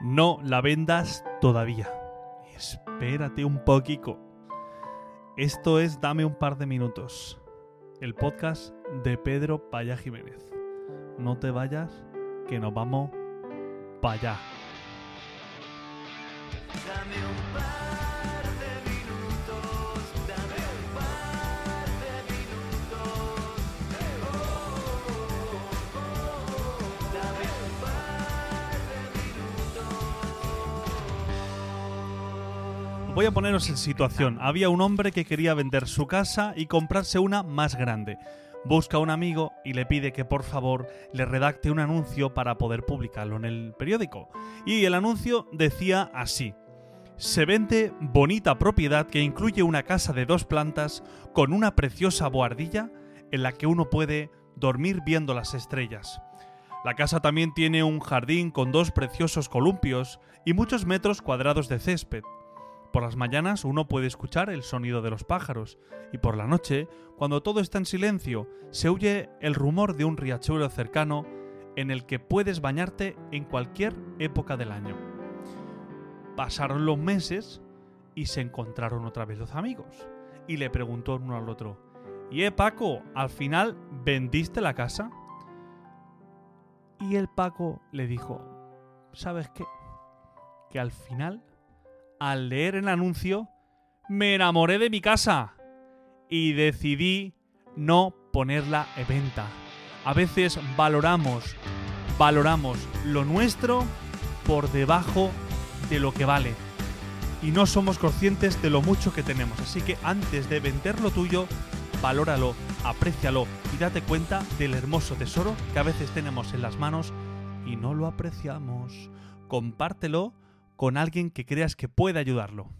No la vendas todavía. Espérate un poquito. Esto es Dame un par de minutos. El podcast de Pedro Paya Jiménez. No te vayas, que nos vamos para allá. Voy a poneros en situación. Había un hombre que quería vender su casa y comprarse una más grande. Busca a un amigo y le pide que por favor le redacte un anuncio para poder publicarlo en el periódico. Y el anuncio decía así. Se vende bonita propiedad que incluye una casa de dos plantas con una preciosa boardilla en la que uno puede dormir viendo las estrellas. La casa también tiene un jardín con dos preciosos columpios y muchos metros cuadrados de césped. Por las mañanas uno puede escuchar el sonido de los pájaros y por la noche, cuando todo está en silencio, se oye el rumor de un riachuelo cercano en el que puedes bañarte en cualquier época del año. Pasaron los meses y se encontraron otra vez los amigos y le preguntó uno al otro, ¿y eh Paco, al final vendiste la casa? Y el Paco le dijo, ¿sabes qué? Que al final al leer el anuncio, me enamoré de mi casa y decidí no ponerla en venta. A veces valoramos, valoramos lo nuestro por debajo de lo que vale. Y no somos conscientes de lo mucho que tenemos. Así que antes de vender lo tuyo, valóralo, aprécialo y date cuenta del hermoso tesoro que a veces tenemos en las manos y no lo apreciamos. Compártelo con alguien que creas que puede ayudarlo.